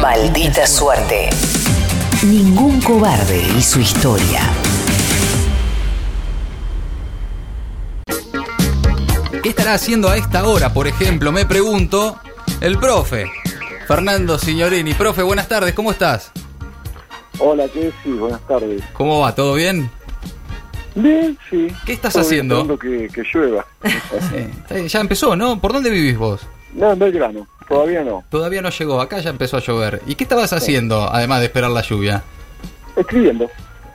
Maldita suerte. Ningún cobarde y su historia. ¿Qué estará haciendo a esta hora, por ejemplo? Me pregunto, el profe. Fernando Signorini. Profe, buenas tardes, ¿cómo estás? Hola, ¿qué sí? Buenas tardes. ¿Cómo va? ¿Todo bien? Bien, sí. ¿Qué estás Estoy haciendo? esperando Que, que llueva. Sí, ya empezó, ¿no? ¿Por dónde vivís vos? No, en Belgrano, todavía no. Todavía no llegó, acá ya empezó a llover. ¿Y qué estabas haciendo, además de esperar la lluvia? Escribiendo.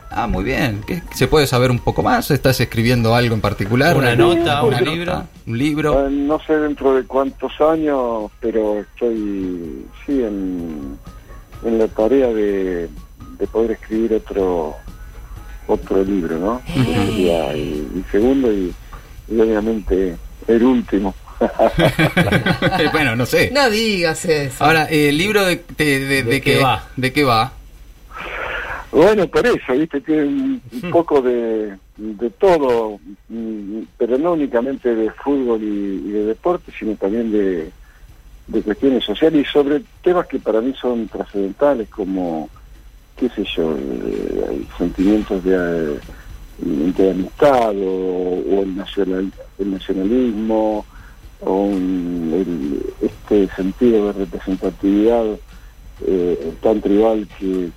Ah, muy bien. ¿Qué, ¿Se puede saber un poco más? ¿Estás escribiendo algo en particular? Una nota, ¿Una un nota? libro. ¿Un libro? Eh, no sé dentro de cuántos años, pero estoy, sí, en, en la tarea de, de poder escribir otro otro libro, ¿no? Sería el, el segundo y, y obviamente el último. bueno, no sé. No digas eso. Ahora, eh, ¿el libro de, de, de- ¿De de qué qué va? ¿De qué va? Bueno, por eso, ¿viste? Tiene un, un poco de, de todo, mm, pero no únicamente de fútbol y, y de deporte, sino también de, de cuestiones sociales y sobre temas que para mí son trascendentales, como, qué sé yo, eh, sentimientos de, eh, de amistad o, o el, nacional, el nacionalismo un- este sentido de representatividad eh, tan tribal que,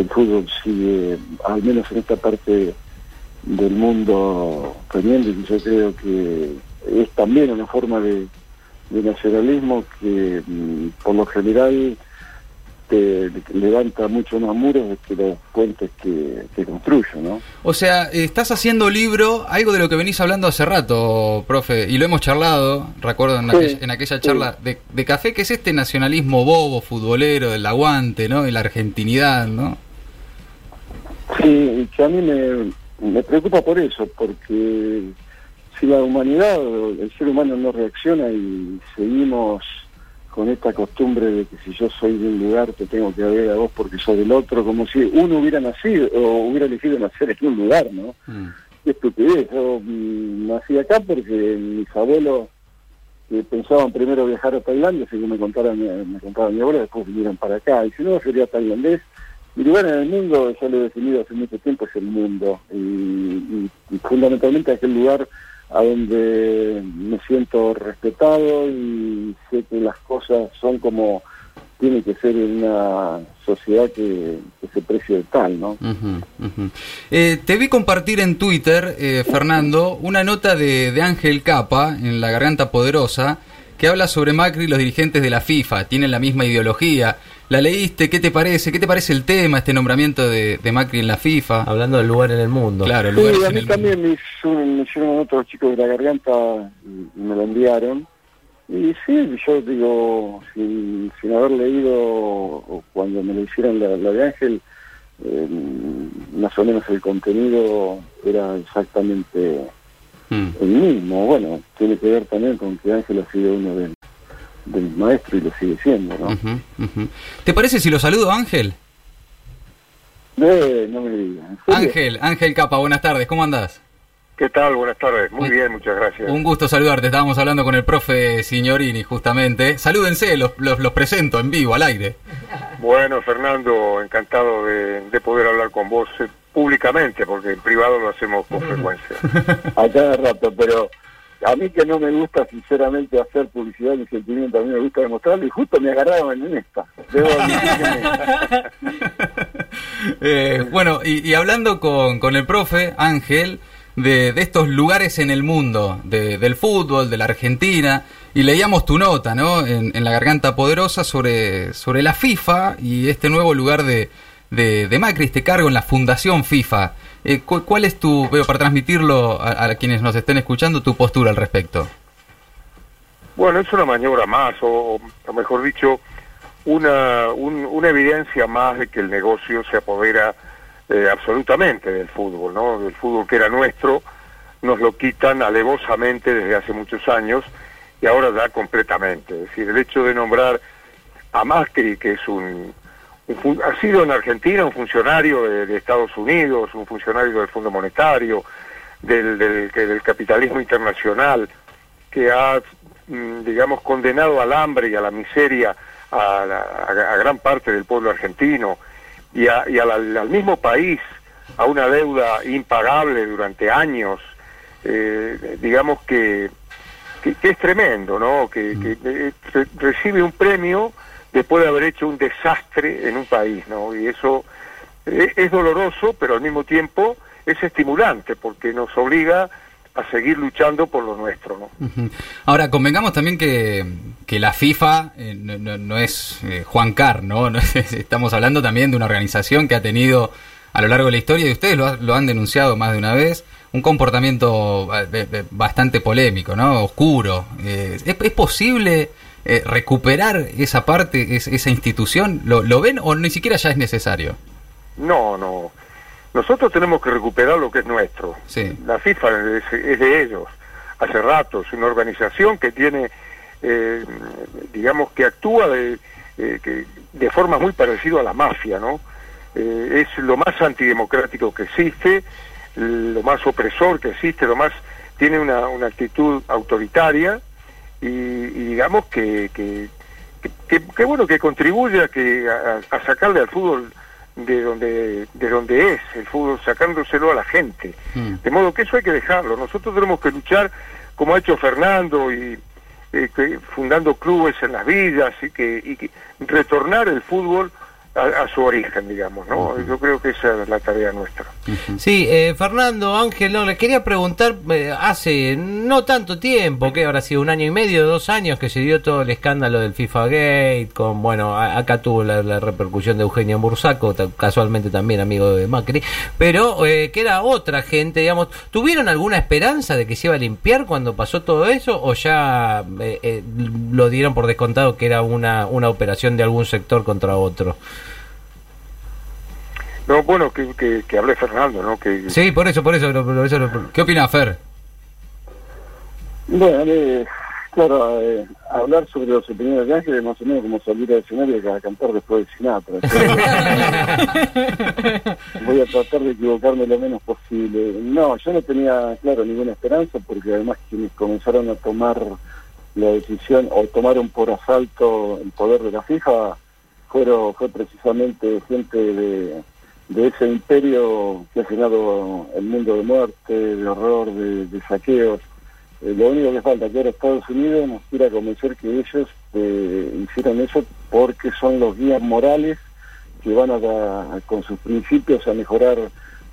el fútbol sigue, al menos en esta parte del mundo, teniendo, y yo creo que es también una forma de, de nacionalismo que mm, por lo general levanta mucho más muros que los puentes que, que construyo, ¿no? O sea, estás haciendo libro, algo de lo que venís hablando hace rato, profe, y lo hemos charlado, recuerdo en, Sí, aquella, en aquella sí. charla de, de café, que es este nacionalismo bobo, futbolero, del aguante, ¿no? Y la argentinidad, ¿no? Sí, que a mí me, me preocupa por eso, porque si la humanidad, el ser humano no reacciona y seguimos con esta costumbre de que si yo soy de un lugar te tengo que ver a vos porque soy del otro, como si uno hubiera nacido o hubiera elegido nacer en un lugar, ¿no? Mm. Qué estupidez. Yo mm, nací acá porque mis abuelos que pensaban primero viajar a Tailandia, según me contaba mi, me contaba mi abuela, después vinieron para acá. Y si no, sería tailandés. Mi lugar en el mundo, ya lo he definido hace mucho tiempo, es el mundo. Y, y- y fundamentalmente aquel lugar a donde me siento respetado y sé que las cosas son como tiene que ser en una sociedad que, se precie de tal, ¿no? Ujú. Eh, te vi compartir en Twitter, eh, Fernando, una nota de, de Ángel Capa en La Garganta Poderosa que habla sobre Macri y los dirigentes de la FIFA. Tienen la misma ideología. ¿La leíste? ¿Qué te parece? ¿Qué te parece el tema, este nombramiento de, de Macri en la FIFA? Hablando del lugar en el mundo. Claro, Sí, lugares a en mí el también me, hicieron otros chicos de la garganta y, me lo enviaron. Y sí, yo digo, sin, sin haber leído o cuando me lo hicieron la, la de Ángel, eh, más o menos el contenido era exactamente Mm. el mismo. Bueno, tiene que ver también con que Ángel ha sido uno de, de mis maestros y lo sigue siendo, ¿no? ¿Te parece si lo saludo, Ángel? Eh, no me digas. Ángel, Ángel Capa, buenas tardes, ¿cómo andás? ¿Qué tal? Buenas tardes. Muy bien, muchas gracias. Un gusto saludarte, estábamos hablando con el profe Signorini justamente. Salúdense, los, los, los presento en vivo, al aire. Bueno, Fernando, encantado de, de poder hablar con vos eh, públicamente, porque en privado lo hacemos con frecuencia. a cada rato, pero a mí que no me gusta sinceramente hacer publicidad ni sentimiento, a mí me gusta demostrarlo y justo me agarraron en esta. Eh, bueno, y, y hablando con, con el profe Ángel de, de estos lugares en el mundo, de- del fútbol, de la Argentina, y leíamos tu nota, ¿no? En, en La Garganta Poderosa sobre, sobre la FIFA y este nuevo lugar de, de, de Macri, este cargo en la Fundación FIFA. Eh, cu- ¿Cuál es tu, veo, para transmitirlo a, quienes nos estén escuchando, tu postura al respecto? Bueno, es una maniobra más, o, mejor dicho, una, un- una evidencia más de que el negocio se apodera eh, absolutamente del fútbol, ¿no? Del fútbol que era nuestro, nos lo quitan alevosamente desde hace muchos años y ahora ya completamente. Es decir, el hecho de nombrar a Macri, que es un, ha sido en Argentina un funcionario de, de Estados Unidos, un funcionario del Fondo Monetario, del, del, que- del capitalismo internacional, que ha, mm, digamos, condenado al hambre y a la miseria a, a, gran parte del pueblo argentino y, al mismo país a una deuda impagable durante años, eh, digamos que, que, es tremendo, ¿no? Que, mm. eh, recibe un premio después de haber hecho un desastre en un país, ¿no? Y eso eh, es doloroso, pero al mismo tiempo es estimulante porque nos obliga a seguir luchando por lo nuestro. ¿no? Ahora, convengamos también que, que la FIFA no, es Juan Carr, ¿no? Estamos hablando también de una organización que ha tenido a lo largo de la historia, y ustedes lo, han denunciado más de una vez, un comportamiento eh, bastante polémico, ¿no? Oscuro. Eh, ¿es, posible eh, recuperar esa parte, esa institución? ¿Lo, ven o ni siquiera ya es necesario? No, no. Nosotros tenemos que recuperar lo que es nuestro. La FIFA es, de ellos. Hace rato es una organización que tiene, digamos, que actúa de, de forma muy parecida a la mafia, ¿no? Eh, es lo más antidemocrático que existe, lo más opresor que existe, lo más tiene una, una actitud autoritaria y, digamos que, que, que, bueno que contribuye a que a, sacarle al fútbol de donde de donde es el fútbol sacándoselo a la gente mm. de modo que eso hay que dejarlo nosotros tenemos que luchar como ha hecho Fernando y eh, fundando clubes en las villas y que, y que retornar el fútbol a, su origen, digamos, ¿no? Yo creo que esa es la tarea nuestra. Sí, eh, Fernando, Ángel, no, le quería preguntar, eh, hace no tanto tiempo, que habrá sido un año y medio, dos años, que se dio todo el escándalo del FIFA Gate, con, bueno, acá tuvo la, repercusión de Eugenio Bursaco, casualmente también amigo de Macri, pero eh, que era otra gente, digamos, ¿tuvieron alguna esperanza de que se iba a limpiar cuando pasó todo eso o ya lo dieron por descontado que era una, una operación de algún sector contra otro? No, bueno, que, que, hable Fernando, ¿no? Que, sí, por eso, por eso. ¿Qué opina Fer? Bueno, eh, claro, eh, hablar sobre los opiniones de Ángel es más o menos como salir al escenario y a cantar después de Sinatra. Voy a tratar de equivocarme lo menos posible. No, yo no tenía, claro, ninguna esperanza porque además quienes comenzaron a tomar la decisión o tomaron por asalto el poder de la FIFA fueron, fue precisamente gente de de ese imperio que ha llenado el mundo de muerte, de horror, de, saqueos. Eh, lo único que falta que ahora Estados Unidos nos quiera convencer que ellos eh, hicieron eso porque son los guías morales que van a, con sus principios a mejorar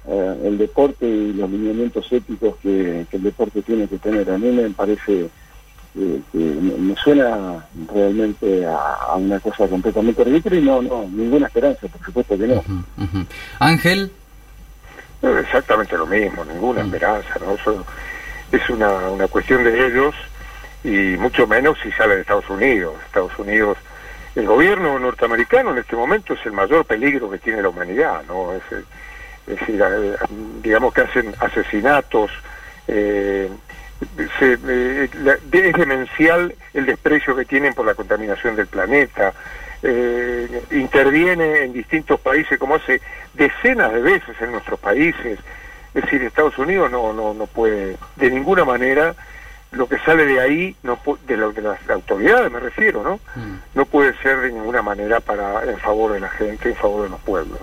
eh, el deporte y los lineamientos éticos que, que, el deporte tiene que tener. A mí me parece que, me suena realmente a, una cosa completamente ridícula y no, no, ninguna esperanza, por supuesto que no. Ángel. exactamente lo mismo, ninguna esperanza, ¿no? es una, una cuestión de ellos y mucho menos si sale de Estados Unidos. Estados Unidos, el gobierno norteamericano en este momento es el mayor peligro que tiene la humanidad, ¿no? Es, es decir, eh, digamos que hacen asesinatos, eh, eh, es demencial el desprecio que tienen por la contaminación del planeta. Eh, interviene en distintos países como hace decenas de veces en nuestros países. Es decir, Estados Unidos no, no, no puede de ninguna manera lo que sale de ahí, no de, lo, de las autoridades me refiero, ¿no? Mm. No puede ser de ninguna manera para en favor de la gente, en favor de los pueblos.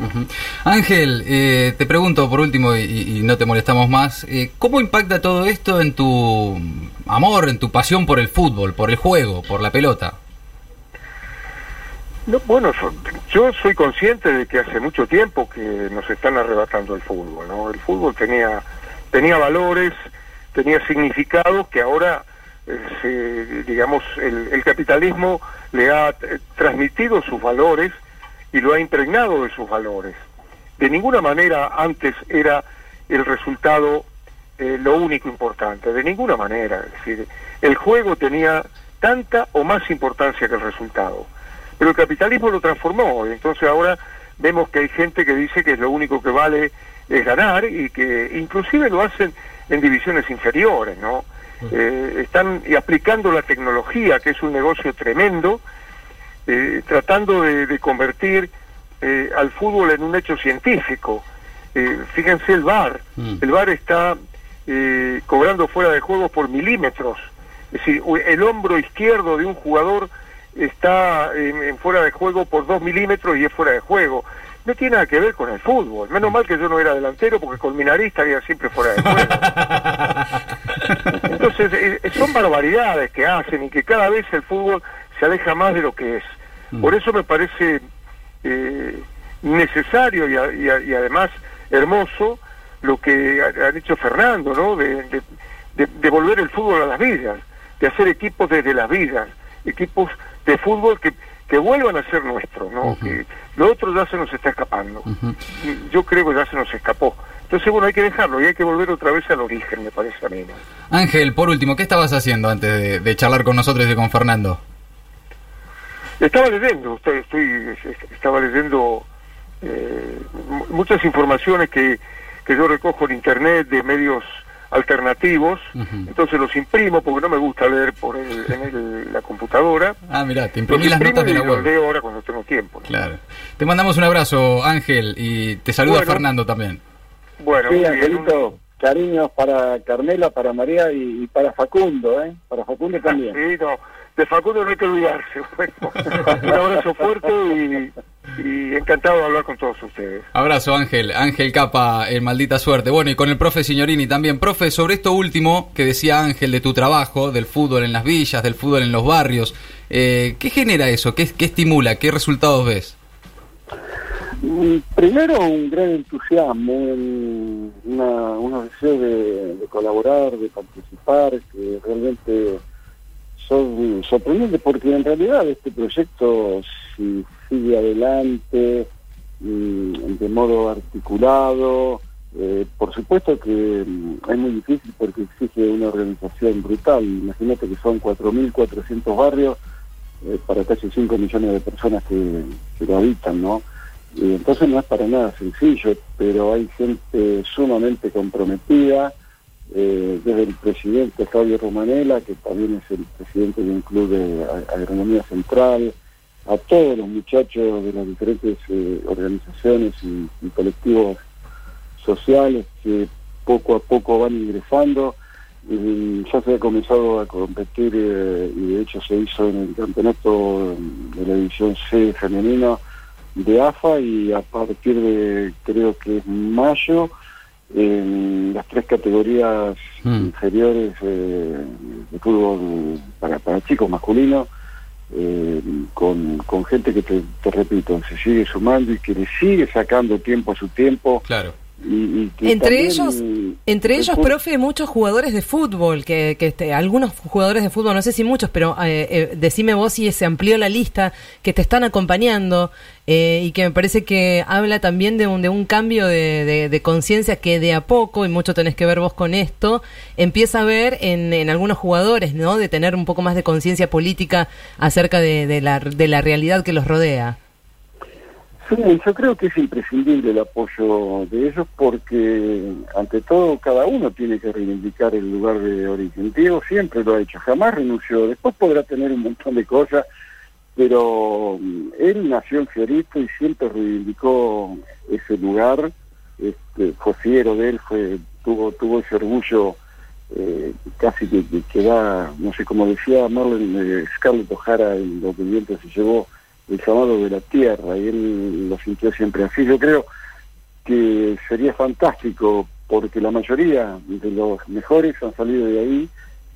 Ángel, eh, te pregunto por último y, no te molestamos más, eh, ¿cómo impacta todo esto en tu amor, en tu pasión por el fútbol, por el juego, por la pelota? No, bueno, yo soy consciente de que hace mucho tiempo que nos están arrebatando el fútbol, ¿no? El fútbol tenía tenía valores, tenía significados que ahora, eh, digamos, el, capitalismo le ha eh, transmitido sus valores y lo ha impregnado de sus valores. De ninguna manera antes era el resultado eh, lo único importante, de ninguna manera. Es decir, el juego tenía tanta o más importancia que el resultado. Pero el capitalismo lo transformó, y entonces ahora vemos que hay gente que dice que lo único que vale es ganar y que inclusive lo hacen en divisiones inferiores, ¿no? Eh, están aplicando la tecnología, que es un negocio tremendo, eh, tratando de, convertir eh, al fútbol en un hecho científico. fíjense el VAR, mm. el VAR está cobrando fuera de juego por milímetros. Es decir, el hombro izquierdo de un jugador está en, en fuera de juego por dos milímetros y es fuera de juego. No tiene nada que ver con el fútbol. Menos mal que yo no era delantero porque con mi nariz estaría siempre fuera de juego. Entonces, eh, eh, son barbaridades que hacen y que cada vez el fútbol se aleja más de lo que es. Por eso me parece eh, necesario y, a- y a- y además hermoso lo que ha, ha dicho Fernando, ¿no? De, de- de- de volver el fútbol a las vidas, de hacer equipos desde las vidas, equipos de fútbol que, que vuelvan a ser nuestros, ¿no? Que lo otro ya se nos está escapando. Yo creo que ya se nos escapó. Entonces, bueno, hay que dejarlo y hay que volver otra vez al origen, me parece a mí. ¿no? Ángel, por último, ¿qué estabas haciendo antes de, de charlar con nosotros y con Fernando? Estaba leyendo, estoy, estoy- estaba leyendo eh, mu- muchas informaciones que, que yo recojo en internet de medios alternativos, entonces los imprimo porque no me gusta leer por el- en el- la computadora. Ah, mirá, te Los imprimí las imprimo notas de y la los web. leo ahora cuando tengo tiempo. ¿no? Claro. Te mandamos un abrazo, Ángel, y te saluda Bueno. Fernando también. Bueno, Sí, muy bien, Angelito, cariños para Carmela, para María y, y para Facundo, ¿eh? Para Facundo un- también. Sí, no, de Facundo no hay que olvidarse. Bueno, un abrazo fuerte y, y encantado de hablar con todos ustedes. Abrazo, Ángel. Ángel Capa, en maldita suerte. Bueno, y con el profe Signorini también. Profe, sobre esto último que decía Ángel de tu trabajo, del fútbol en las villas, del fútbol en los barrios, eh, ¿qué genera eso? ¿Qué, ¿Qué estimula? ¿Qué resultados ves? Mm, Primero, un gran entusiasmo, un- una, unos deseos de, de colaborar, de participar, que realmente son sorprendentes, porque en realidad este proyecto, si sigue adelante mm, de modo articulado, eh, por supuesto que mm, es muy difícil porque exige una organización brutal. Imagínate que son 4.400 barrios eh, para casi 5 millones de personas que, que lo habitan, ¿no? Y entonces no es para nada sencillo, pero hay gente sumamente comprometida, eh, desde el presidente Fabio Romanela, que también es el presidente de un club de agronomía central, a todos los muchachos de las diferentes eh, organizaciones y, y colectivos sociales que poco a poco van ingresando. Y ya se ha comenzado a competir eh, y de hecho se hizo en el campeonato de la división C femenina de AFA y a partir de creo que es mayo en las tres categorías Mm. inferiores eh, de fútbol para, para chicos masculinos eh, con, con gente que te, te repito se sigue sumando y que le sigue sacando tiempo a su tiempo Claro. Y, y que Entre ellos, el- entre el ellos, profe, muchos jugadores de fútbol, que, que este, algunos jugadores de fútbol, no sé si muchos, pero eh, eh, decime vos si se amplió la lista, que te están acompañando eh, y que me parece que habla también de un, de un cambio de, de- de conciencia que de a poco, y mucho tenés que ver vos con esto, empieza a ver en, en algunos jugadores, ¿no? De tener un poco más de conciencia política acerca de, de la, de la realidad que los rodea. Sí, yo creo que es imprescindible el apoyo de ellos porque, ante todo, cada uno tiene que reivindicar el lugar de origen. Diego siempre lo ha hecho, jamás renunció. Después podrá tener un montón de cosas, pero mm, él nació en Fiorito y siempre reivindicó ese lugar. Este, fue fiero de él, fue tuvo tuvo ese orgullo eh, casi que, que, que da, no sé, como decía Marlon eh, Scarlett O'Hara en Los Vivientes se llevó el llamado de la tierra y él lo sintió siempre así. Yo creo que sería fantástico porque la mayoría de los mejores han salido de ahí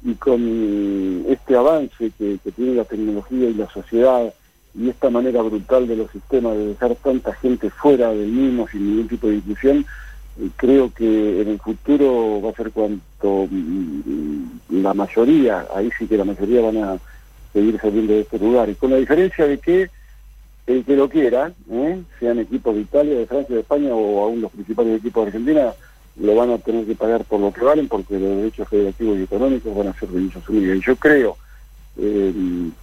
y con este avance que, tiene la tecnología y la sociedad y esta manera brutal de los sistemas de dejar tanta gente fuera del mismo sin ningún tipo de inclusión, eh, creo que en el futuro va a ser cuanto mm, la mayoría, ahí sí que la mayoría van a seguir saliendo de este lugar. Y con la diferencia de que el que lo quiera, ¿eh? sean equipos de Italia, de Francia, de España o aún los principales equipos de Argentina, lo van a tener que pagar por lo que valen porque los derechos federativos y económicos van a ser de Naciones Unidas. Y yo creo, eh,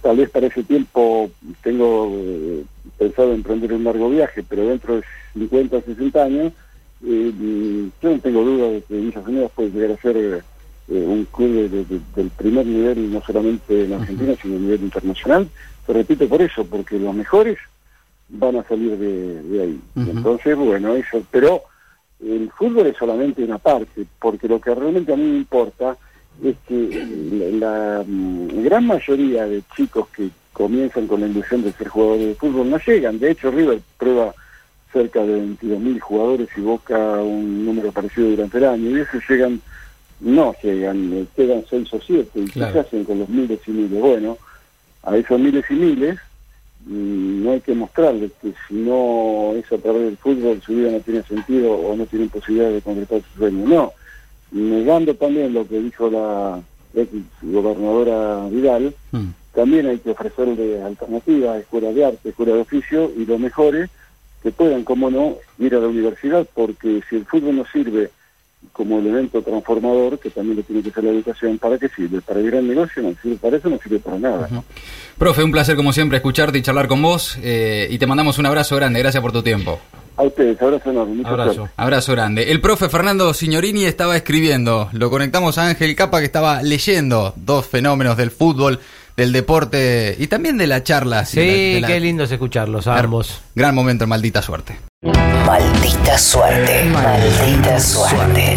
tal vez para ese tiempo tengo eh, pensado emprender un largo viaje, pero dentro de 50 o 60 años, eh, yo no tengo duda de que Villas Unidas puede llegar a ser eh, un club de- de- de- del primer nivel, no solamente en Argentina, sino a nivel internacional. Te repito por eso, porque los mejores van a salir de, de ahí. Entonces, bueno, eso, pero el fútbol es solamente una parte, porque lo que realmente a mí me importa es que la, la, mm, gran mayoría de chicos que comienzan con la ilusión de ser jugadores de fútbol no llegan. De hecho, River prueba cerca de 22.000 jugadores y Boca un número parecido durante el año. Y esos llegan, no llegan, eh, quedan 6 o 7. ¿Y qué Claro. se hacen con los miles y miles? Bueno, a esos miles y miles no hay que mostrarles que si no es a través del fútbol su vida no tiene sentido o no tienen posibilidad de concretar su sueño. No, negando también lo que dijo la ex gobernadora Vidal, Mm. también hay que ofrecerle alternativas, escuelas de arte, escuelas de oficio y lo mejor es que puedan, como no, ir a la universidad, porque si el fútbol no sirve como elemento transformador, que también lo tiene que ser la educación, ¿para qué sirve? Para ir al negocio no sirve, para eso no sirve para nada. ¿no? Profe, un placer como siempre escucharte y charlar con vos eh, y te mandamos un abrazo grande, gracias por tu tiempo. A ustedes, abrazo enorme. Abrazo. suerte. Abrazo grande. El profe Fernando Signorini estaba escribiendo, lo conectamos a Ángel Capa que estaba leyendo dos fenómenos del fútbol, del deporte y también de la charla. Sí, de la- de la- qué lindo es escucharlos a ambos. Gran momento, maldita suerte. Maldita suerte. Maldita suerte.